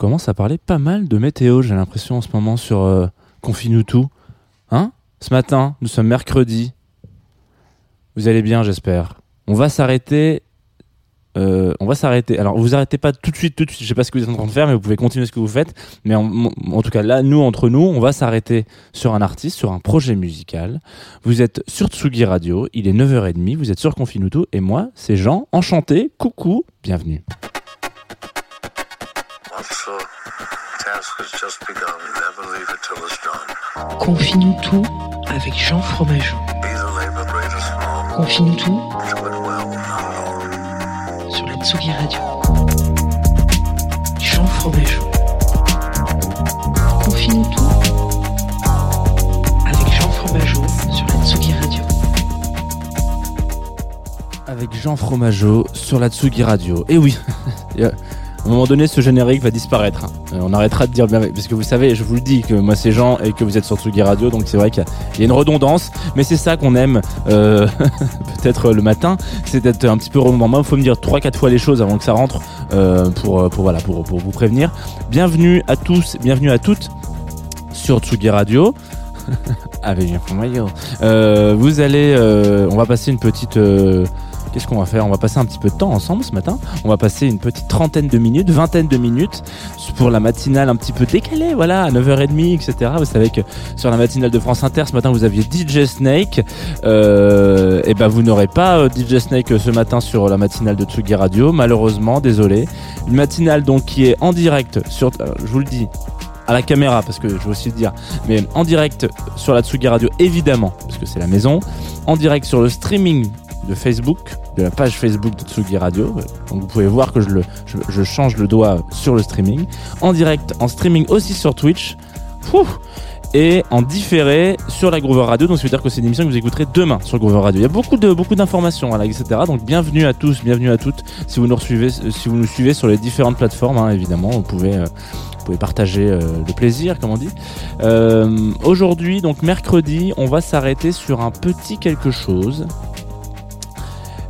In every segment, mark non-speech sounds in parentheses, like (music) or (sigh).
Commence à parler pas mal de météo, j'ai l'impression en ce moment sur euh, tout. Hein? Ce matin, nous sommes mercredi. Vous allez bien, j'espère. On va s'arrêter. euh, on va s'arrêter. Alors, vous arrêtez pas tout de suite, tout de suite. Je sais pas ce que vous êtes en train de faire, mais vous pouvez continuer ce que vous faites. Mais en, tout cas, là, nous, entre nous, on va s'arrêter sur un artiste, sur un projet musical. Vous êtes sur Tsugi Radio. Il est 9h30. Vous êtes sur Confine-nous tout. Et moi, c'est Jean. Enchanté. Coucou. Bienvenue. Confie-nous tout avec Jean Fromageau. Confie-nous tout sur la Tsugi Radio. Jean Fromageau. Confie-nous tout avec Jean Fromageau sur la Tsugi Radio. avec Jean Fromageau sur la Tsugi Radio. Et oui, (laughs) et, euh, à un moment donné, ce générique va disparaître. Euh, on arrêtera de dire bien, parce que vous savez, je vous le dis que moi c'est Jean et que vous êtes sur Tsugi Radio, donc c'est vrai qu'il y, a- une redondance, mais c'est ça qu'on aime euh, (laughs) peut-être le matin, c'est d'être un petit peu redondant. Moi, il faut me dire trois, quatre fois les choses avant que ça rentre euh, pour, vous prévenir. Bienvenue à tous, bienvenue à toutes sur Tsugi Radio. (laughs) avec Fromageau. Euh, vous allez, on va passer une petite. Euh, Qu'est-ce qu'on va faire? On va passer un petit peu de temps ensemble ce matin. On va passer une petite trentaine de minutes, vingtaine de minutes pour la matinale un petit peu décalée, voilà, à 9h30, etc. Vous savez que sur la matinale de France Inter, ce matin, vous aviez DJ Snake. Euh, et ben, vous n'aurez pas euh, DJ Snake ce matin sur la matinale de Tsugi Radio, malheureusement, désolé. Une matinale donc qui est en direct sur, euh, je vous le dis, à la caméra, parce que je veux aussi le dire, mais en direct sur la Tsugi Radio, évidemment, parce que c'est la maison, en direct sur le streaming de Facebook, de la page Facebook de Tsugi Radio. Donc vous pouvez voir que je, change le doigt sur le streaming. En direct, en streaming aussi sur Twitch. Et en différé sur la Groover Radio. Donc ça veut dire que c'est une émission que vous écouterez demain sur Groover Radio. Il y a beaucoup beaucoup d'informations, etc. Donc bienvenue à tous, bienvenue à toutes. Si vous nous suivez, sur les différentes plateformes, hein, évidemment, vous pouvez, euh, partager euh, le plaisir, comme on dit. Euh, Aujourd'hui, donc mercredi, on va s'arrêter sur un petit quelque chose.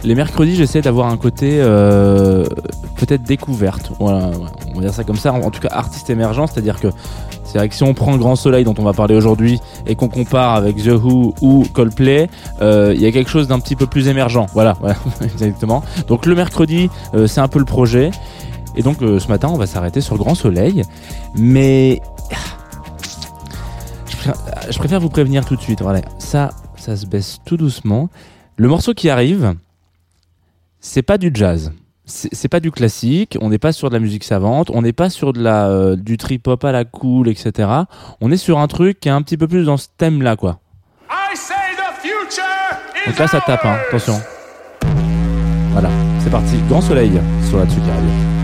Les mercredis, j'essaie d'avoir un côté euh, peut-être découverte. Voilà, on va dire ça comme ça. En, tout cas, artiste émergent, c'est-à-dire que c'est vrai que si on prend le Grand Soleil dont on va parler aujourd'hui et qu'on compare avec The Who ou Coldplay, euh, il y a quelque chose d'un petit peu plus émergent. Voilà, (laughs) voilà exactement. Donc le mercredi, euh, c'est un peu le projet. Et donc ce matin, on va s'arrêter sur le Grand Soleil. Mais je préfère vous prévenir tout de suite. Voilà, ça, ça se baisse tout doucement. Le morceau qui arrive, c'est pas du jazz. C'est pas du classique, on n'est pas sur de la musique savante, on n'est pas sur de la, euh, du trip hop à la cool, etc. On est sur un truc qui est un petit peu plus dans ce thème-là, quoi. Donc là, ça tape, hein. attention. Voilà, c'est parti. Grand soleil sur la Tsugi Radio.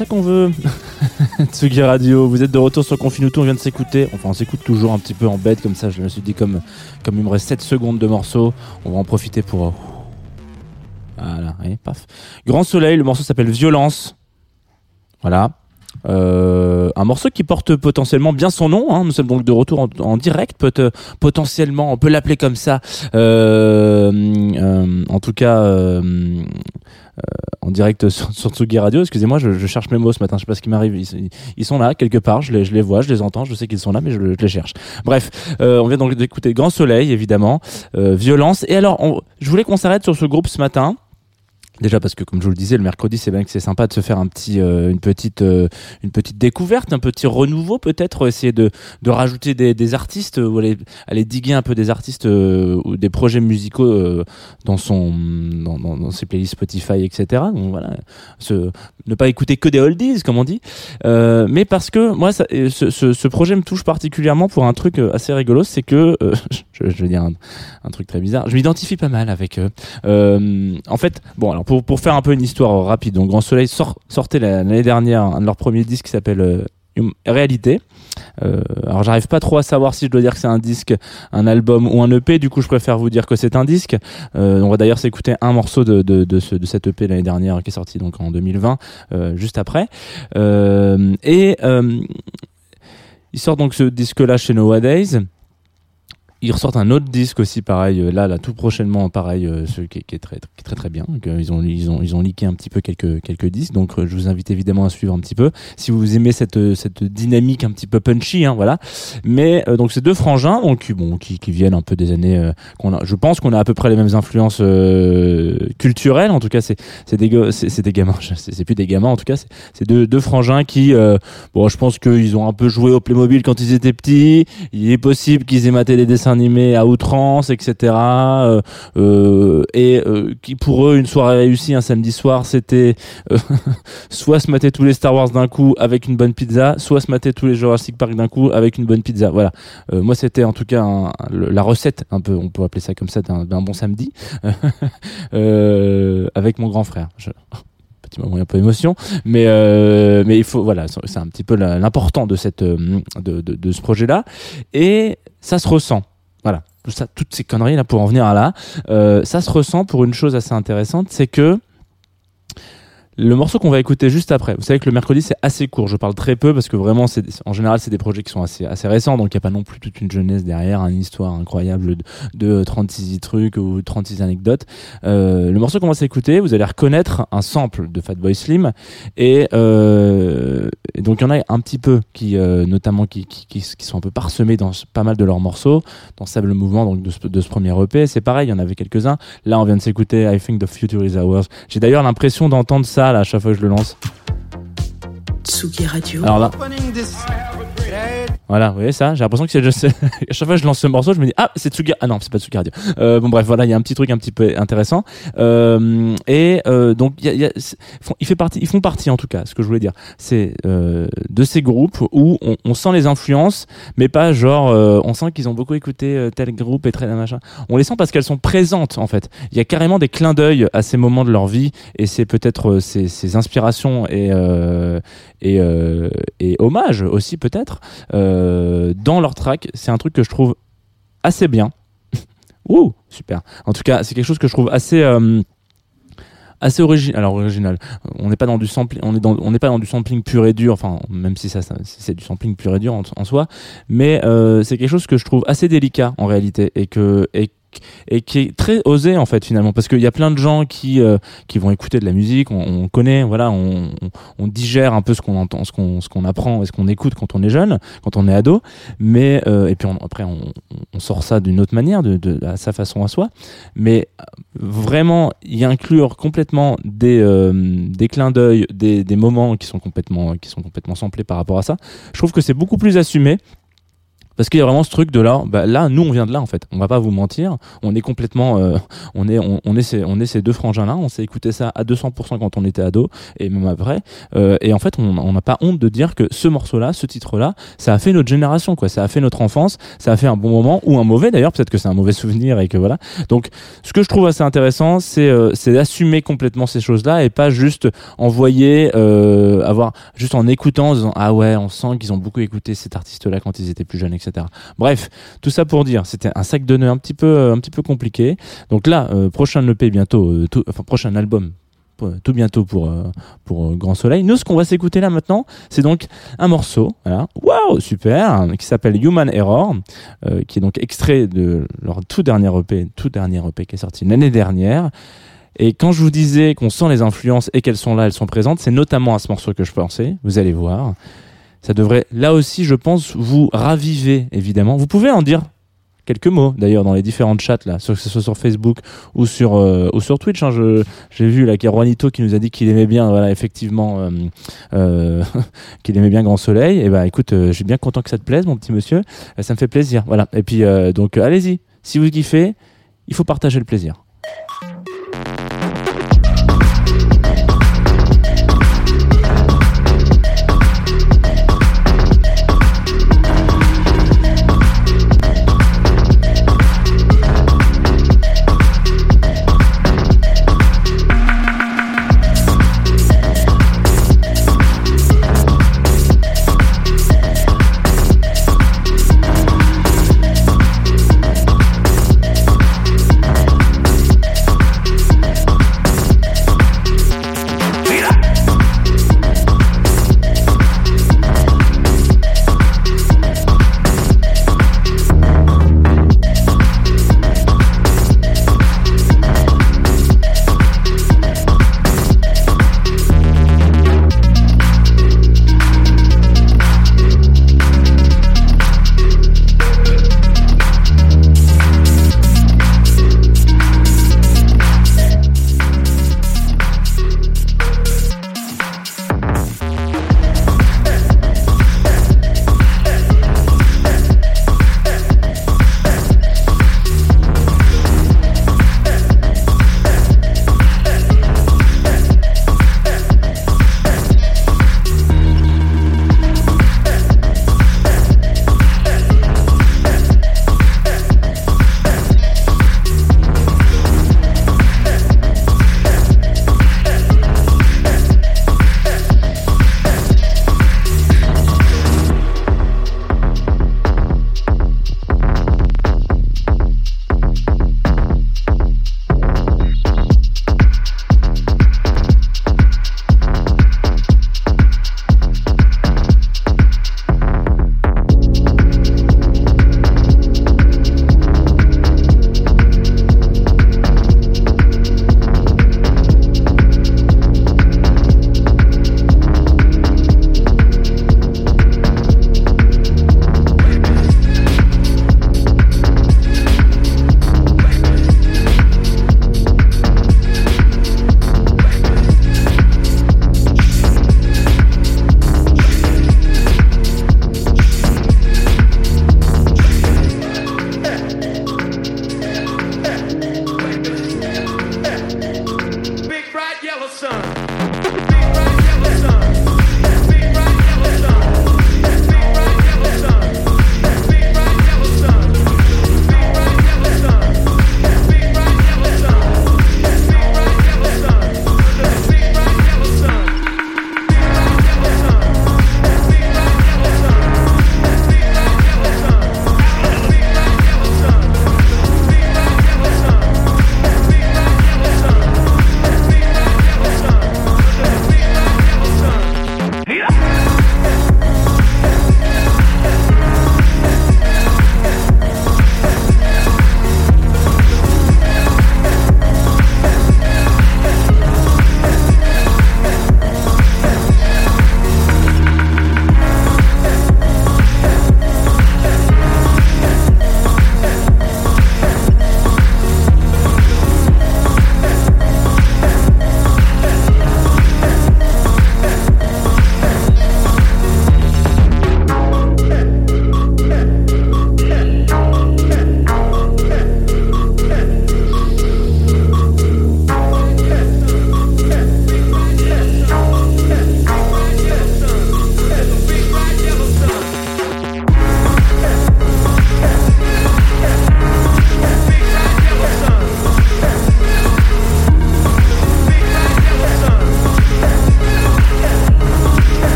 Ça qu'on veut. (laughs) Tsugi Radio, vous êtes de retour sur Confinuto, on vient de s'écouter. Enfin, on s'écoute toujours un petit peu en bête comme ça. Je me suis dit, comme, comme il me reste 7 secondes de morceau, on va en profiter pour. Voilà, et paf. Grand Soleil, le morceau s'appelle Violence. Voilà. Euh, un morceau qui porte potentiellement bien son nom. hein. Nous sommes donc de retour en, direct, peut potentiellement, on peut l'appeler comme ça. Euh, euh, en tout cas, euh, euh, en direct sur, sur Tsugi Radio. Excusez-moi, je, je cherche mes mots ce matin. Je sais pas ce qui m'arrive. Ils, sont là quelque part. Je les, je les vois, je les entends. Je sais qu'ils sont là, mais je, les cherche. Bref, euh, on vient donc d'écouter Grand Soleil, évidemment, Violence. Et alors, on- je voulais qu'on s'arrête sur ce groupe ce matin. Déjà parce que comme je vous le disais, le mercredi c'est bien que c'est sympa de se faire un petit, euh, une petite, euh, une petite découverte, un petit renouveau peut-être, essayer de, rajouter des, artistes ou aller, diguer un peu des artistes euh, ou des projets musicaux euh, dans son, dans, ses playlists Spotify, etc. Donc voilà, ne pas écouter que des oldies comme on dit, euh, mais parce que moi euh, ce, projet me touche particulièrement pour un truc euh, assez rigolo, c'est que euh, (laughs) je, je vais dire un, un truc très bizarre, je m'identifie pas mal avec eux. Euh, en fait, bon alors pour, faire un peu une histoire rapide, donc Grand Soleil sort, sortait la- l'année dernière un de leurs premiers disques qui s'appelle euh, Hum- Réalité. Euh, alors j'arrive pas trop à savoir si je dois dire que c'est un disque, un album ou un EP. Du coup, je préfère vous dire que c'est un disque. Euh, on va d'ailleurs s'écouter un morceau de, de, de, ce, de cet EP l'année dernière qui est sorti donc en 2020, euh, juste après. Euh, et euh, il sort donc ce disque-là chez Nowadays. Ils ressortent un autre disque aussi, pareil, euh, là, là, tout prochainement, pareil, euh, ce qui, est, très, qui est très, très bien. Ils ont, ils ont, ils ont leaké un petit peu quelques, quelques disques, donc euh, je vous invite évidemment à suivre un petit peu si vous aimez cette, euh, cette dynamique un petit peu punchy, hein, voilà. Mais donc ces deux frangins, donc bon, qui, qui viennent un peu des années, qu'on a, je pense qu'on a à peu près les mêmes influences culturelles. En tout cas, c'est, c'est des, c'est, des gamins, (laughs) c'est, plus des gamins. En tout cas, c'est, deux, deux frangins qui, bon, je pense qu'ils ont un peu joué au Playmobil quand ils étaient petits. Il est possible qu'ils aient maté des dessins animés à outrance, etc. Euh, euh, et euh, qui pour eux une soirée réussie un samedi soir, c'était euh, (laughs) soit se mater tous les Star Wars d'un coup avec une bonne pizza, soit se mater tous les Jurassic Park d'un coup avec une bonne pizza. Voilà. Euh, moi, c'était en tout cas la recette, un peu, on peut appeler ça comme ça, d'un bon samedi, (laughs) euh, avec mon grand frère. Je- (laughs) Petit moment un peu émotion, mais euh, mais il faut voilà, c'est un petit peu l'important de cette euh, de, ce projet-là, et ça se ressent. Voilà, tout ça, toutes ces conneries là pour en venir à là, euh, ça se ressent pour une chose assez intéressante, c'est que le morceau qu'on va écouter juste après, vous savez que le mercredi c'est assez court, je parle très peu parce que vraiment en général c'est des projets qui sont assez récents donc il n'y a pas non plus toute une jeunesse derrière, une histoire incroyable de, de 36 trucs ou 36 anecdotes. Euh, le morceau qu'on va s'écouter, vous allez reconnaître un sample de Fatboy Slim et, euh, et donc il y en a un petit peu qui euh, notamment qui, sont un peu parsemés dans pas mal de leurs morceaux, dans Sable Mouvement donc de ce, de ce premier EP, c'est pareil, il y en avait quelques-uns. Là on vient de s'écouter I Think the Future is Ours. J'ai d'ailleurs l'impression d'entendre ça là à chaque fois que je le lance. Tsugi Radio. Alors là, Opening this great voilà, vous voyez ça J'ai l'impression que c'est juste... (laughs) à chaque fois que je lance ce morceau, je me dis ah c'est Tsugi. Ah non, c'est pas Tsugi Radio. Euh, bon bref, voilà, il y a un petit truc un petit peu intéressant. Euh, et euh, donc y a, ils font partie en tout cas. Ce que je voulais dire, c'est euh, de ces groupes où on, sent les influences, mais pas genre on sent qu'ils ont beaucoup écouté tel groupe et tel machin. On les sent parce qu'elles sont présentes en fait. Il y a carrément des clins d'œil à ces moments de leur vie et c'est peut-être ces, inspirations et et, hommages aussi peut-être dans leur track. C'est un truc que je trouve assez bien. (laughs) Ouh, super. En tout cas, c'est quelque chose que je trouve assez euh, assez original. Alors original. On n'est pas dans du sampling, on est dans, on n'est pas dans du sampling pur et dur. Enfin, même si ça, c'est du sampling pur et dur en, soi, mais euh, c'est quelque chose que je trouve assez délicat en réalité et que et qui est très osé en fait finalement. Parce qu'il y a plein de gens qui euh, qui vont écouter de la musique on, on connaît voilà on, on, digère un peu ce qu'on entend ce qu'on ce qu'on apprend et ce qu'on écoute quand on est jeune quand on est ado. Mais euh, et puis après on, sort ça d'une autre manière de, sa façon à soi. Mais vraiment y inclure complètement des euh, des clins d'œil des, des moments qui sont complètement qui sont complètement samplés par rapport à ça je trouve que c'est beaucoup plus assumé Parce qu'il y a vraiment ce truc de là, bah, là, nous, on vient de là, en fait. On va pas vous mentir. On est complètement, euh, on est, on, est ces, deux frangins-là. On s'est écouté ça à 200% quand on était ado et même après. Euh, et en fait, on n'a pas honte de dire que ce morceau-là, ce titre-là, ça a fait notre génération, quoi. Ça a fait notre enfance. Ça a fait un bon moment ou un mauvais d'ailleurs. Peut-être que c'est un mauvais souvenir et que voilà. Donc, ce que je trouve assez intéressant, c'est, euh, d'assumer complètement ces choses-là et pas juste envoyer, avoir juste en écoutant, en disant ah ouais, on sent qu'ils ont beaucoup écouté cet artiste-là quand ils étaient plus jeunes, etc. Bref, tout ça pour dire, c'était un sac de nœuds un petit peu, euh, compliqué. Donc là, euh, prochain EP bientôt, euh, enfin prochain album tout bientôt pour Grand Soleil. Nous, ce qu'on va s'écouter là maintenant, c'est donc un morceau, voilà, waouh, super, qui s'appelle Human Error, qui est donc extrait de leur tout dernier EP, tout dernier EP qui est sorti l'année dernière. Et quand je vous disais qu'on sent les influences et qu'elles sont là, elles sont présentes, c'est notamment à ce morceau que je pensais. Vous allez voir. Ça devrait, là aussi, je pense, vous raviver, évidemment. Vous pouvez en dire quelques mots d'ailleurs dans les différentes chats là, que ce soit sur Facebook ou sur euh, ou sur Twitch. Hein, j'ai vu là qu'il y a Juanito qui nous a dit qu'il aimait bien, voilà, effectivement, euh, euh, (laughs) qu'il aimait bien Grand Soleil. Et ben écoute, euh, je suis bien content que ça te plaise, mon petit monsieur. Euh, ça me fait plaisir, voilà. Et puis donc allez-y, si vous kiffez, il faut partager le plaisir. son.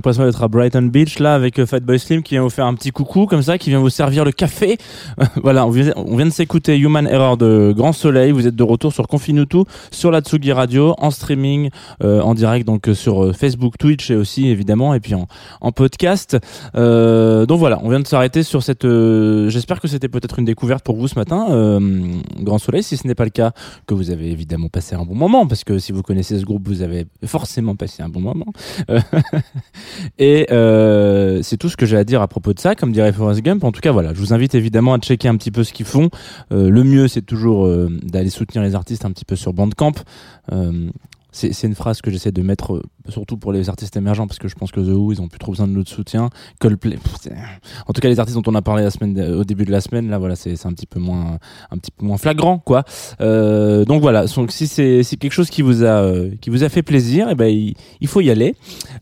L'impression d'être à Brighton Beach là avec euh, Fatboy Slim qui vient vous faire un petit coucou comme ça, qui vient vous servir le café. (laughs) voilà, on vient, de s'écouter Human Error de Grand Soleil. Vous êtes de retour sur Confinutu, sur la Tsugi Radio, en streaming, euh, en direct donc euh, sur euh, Facebook, Twitch et aussi évidemment et puis en, podcast. Euh, donc voilà, on vient de s'arrêter sur cette. euh, J'espère que c'était peut-être une découverte pour vous ce matin, Grand Soleil. Si ce n'est pas le cas, que vous avez évidemment passé un bon moment, parce que si vous connaissez ce groupe, vous avez forcément passé un bon moment. (laughs) Et euh, c'est tout ce que j'ai à dire à propos de ça, comme dirait Forrest Gump. En tout cas, voilà, je vous invite évidemment à checker un petit peu ce qu'ils font. Euh, le mieux, c'est toujours euh, d'aller soutenir les artistes un petit peu sur Bandcamp. Euh, c'est une phrase que j'essaie de mettre euh, surtout pour les artistes émergents parce que je pense que The Who ils ont plus trop besoin de notre soutien. Coldplay pff, en tout cas les artistes dont on a parlé la semaine au début de la semaine là voilà c'est un petit peu moins un petit peu moins flagrant quoi. Euh, donc voilà. Donc si c'est quelque chose qui vous a euh, qui vous a fait plaisir et ben il, il faut y aller.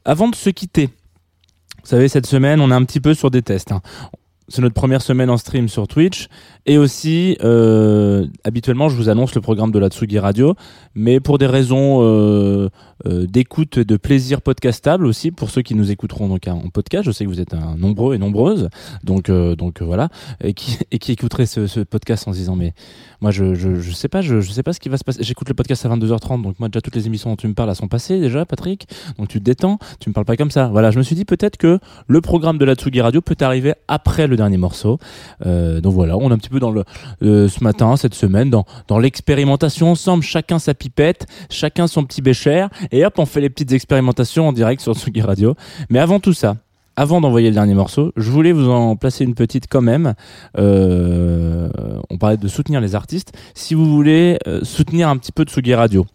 Avant de se quitter vous savez cette semaine on est un petit peu sur des tests hein. C'est notre première semaine en stream sur Twitch. Et aussi euh, habituellement je vous annonce le programme de la Tsugi Radio. Mais pour des raisons euh, d'écoute et de plaisir podcastable aussi pour ceux qui nous écouteront donc en podcast. Je sais que vous êtes un nombreux et nombreuses donc euh, donc euh, voilà et qui (laughs) et qui écouteraient ce, ce podcast en se disant mais moi je, je je sais pas je, je sais pas ce qui va se passer. J'écoute le podcast à 22h30 donc moi déjà toutes les émissions dont tu me parles elles sont passées déjà Patrick. Donc tu te détends tu me parles pas comme ça. Voilà je me suis dit peut-être que le programme de la Tsugi Radio peut arriver après le dernier morceau. Euh, donc voilà on est un petit peu dans le euh, ce matin cette semaine dans dans l'expérimentation. Ensemble chacun sa pipette chacun son petit bécher et hop on fait les petites expérimentations en direct sur Tsugi Radio mais avant tout ça avant d'envoyer le dernier morceau, je voulais vous en placer une petite quand même. Euh, on parlait de soutenir les artistes. Si vous voulez euh, soutenir un petit peu Tsugi Radio,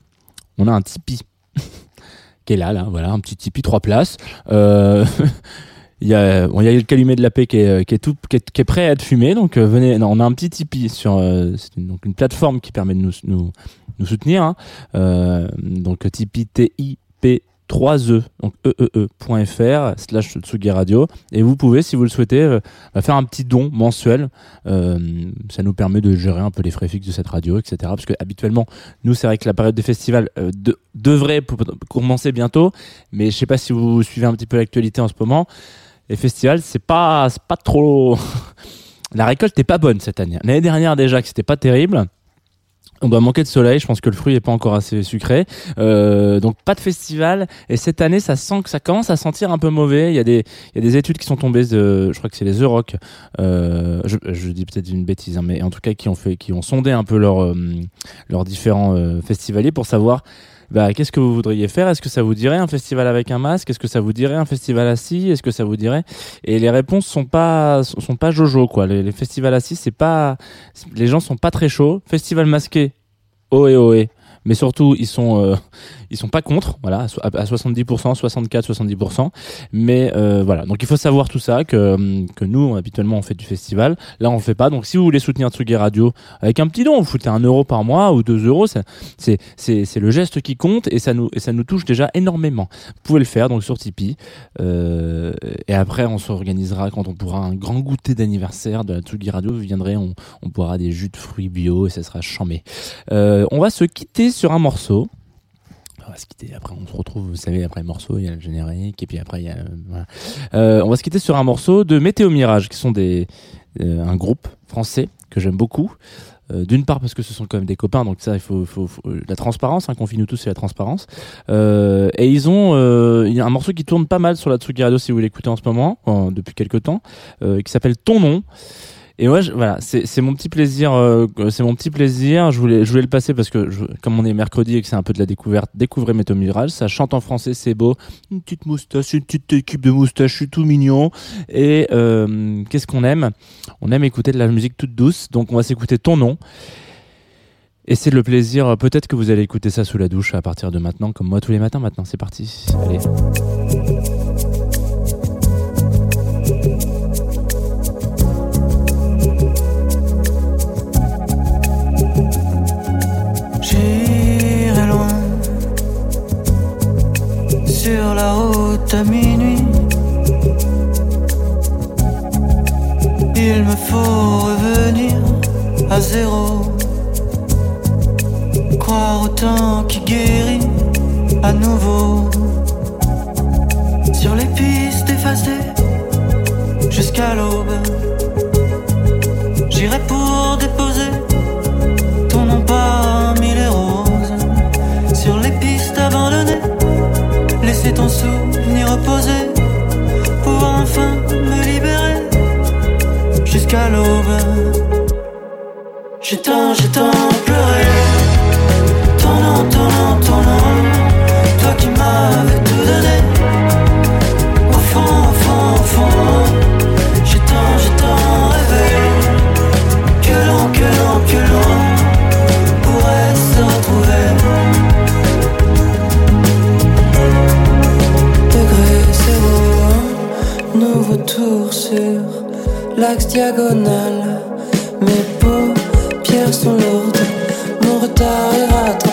on a un Tipeee (laughs) qui est là, là, voilà, un petit Tipeee trois places. Euh, (laughs) Il y a, le calumet de la paix qui est, prêt à être fumé. Donc venez, non, on a un petit Tipeee sur, une, donc une plateforme qui permet de nous, nous, nous soutenir. Hein. Euh, donc Tipeee T I P 3e donc eee.fr slash Tsugi Radio. Et vous pouvez si vous le souhaitez euh, bah, faire un petit don mensuel. Euh, ça nous permet de gérer un peu les frais fixes de cette radio etc parce que habituellement nous c'est vrai que la période des festivals de- devrait commencer bientôt. Mais je sais pas si vous suivez un petit peu l'actualité en ce moment. Les festivals c'est pas pas trop (laughs) la récolte est pas bonne cette année. L'année dernière déjà que c'était pas terrible on doit manquer de soleil, je pense que le fruit est pas encore assez sucré. Euh, donc pas de festival. Et cette année, ça sent que ça commence à sentir un peu mauvais. Il y a des, il y a des études qui sont tombées, de, je crois que c'est les Euroc. Euh, je, dis peut-être une bêtise, hein, mais en tout cas qui ont fait, qui ont sondé un peu leurs euh, leurs différents euh, festivaliers pour savoir. Bah, qu'est-ce que vous voudriez faire? Est-ce que ça vous dirait un festival avec un masque? Est-ce que ça vous dirait un festival assis? Est-ce que ça vous dirait? Et les réponses sont pas sont pas jojo quoi. Les, les festivals assis, c'est pas les gens sont pas très chauds. Festival masqué, ohé ohé. Mais surtout, ils sont euh, ils sont pas contre, voilà, à so- à 70%, 64, 70%. Mais euh, voilà, donc il faut savoir tout ça que hum, que nous habituellement on fait du festival, là on le fait pas. Donc si vous voulez soutenir Tsugi Radio avec un petit don, vous foutez un euro par mois ou deux euros, c'est c'est c'est le geste qui compte et ça nous et ça nous touche déjà énormément. Vous pouvez le faire donc sur Tipeee. Euh, et après on s'organisera quand on pourra un grand goûter d'anniversaire de la Radio. Vous viendrez, on on boira des jus de fruits bio et ça sera chambé. On va se quitter sur un morceau. On va se quitter. Après, on se retrouve, vous savez, après le morceau, il y a le générique, et puis après, il y a. euh, on va se quitter sur un morceau de Météo Mirage, qui sont des euh, un groupe français que j'aime beaucoup. Euh, D'une part parce que ce sont quand même des copains, donc ça il faut, la transparence, hein, qu'on finit tous c'est la transparence. Et ils ont, y a un morceau qui tourne pas mal sur la Tsugi Radio si vous l'écoutez en ce moment, en- depuis quelques temps, qui s'appelle Ton nom. Et moi, je- voilà, c'est mon petit plaisir. euh, c'est mon petit plaisir. Je voulais, je voulais le passer parce que je- comme on est mercredi et que c'est un peu de la découverte, découvrez Météo Mirage. Ça chante en français, c'est beau. Une petite moustache, une petite équipe de moustaches, tout mignon. Et euh, qu'est-ce qu'on aime? On aime écouter de la musique toute douce. Donc on va s'écouter ton nom. Et c'est le plaisir. Peut-être que vous allez écouter ça sous la douche à partir de maintenant, comme moi tous les matins. Maintenant, c'est parti. Allez. Sur la route à minuit. Il me faut revenir à zéro. Croire au temps qui guérit à nouveau. sur les pistes effacées jusqu'à l'aube. J'irai pour J'ai tant, j'ai tant pleuré. Ton nom, ton nom, ton nom. Toi qui m'avais tout donné. Au fond, au fond, au fond. J'ai tant, j'ai tant rêvé. Que l'on, que l'on, que l'on pourrait se retrouver. Degré zéro, nouveau tour sur l'axe diagonal. Mon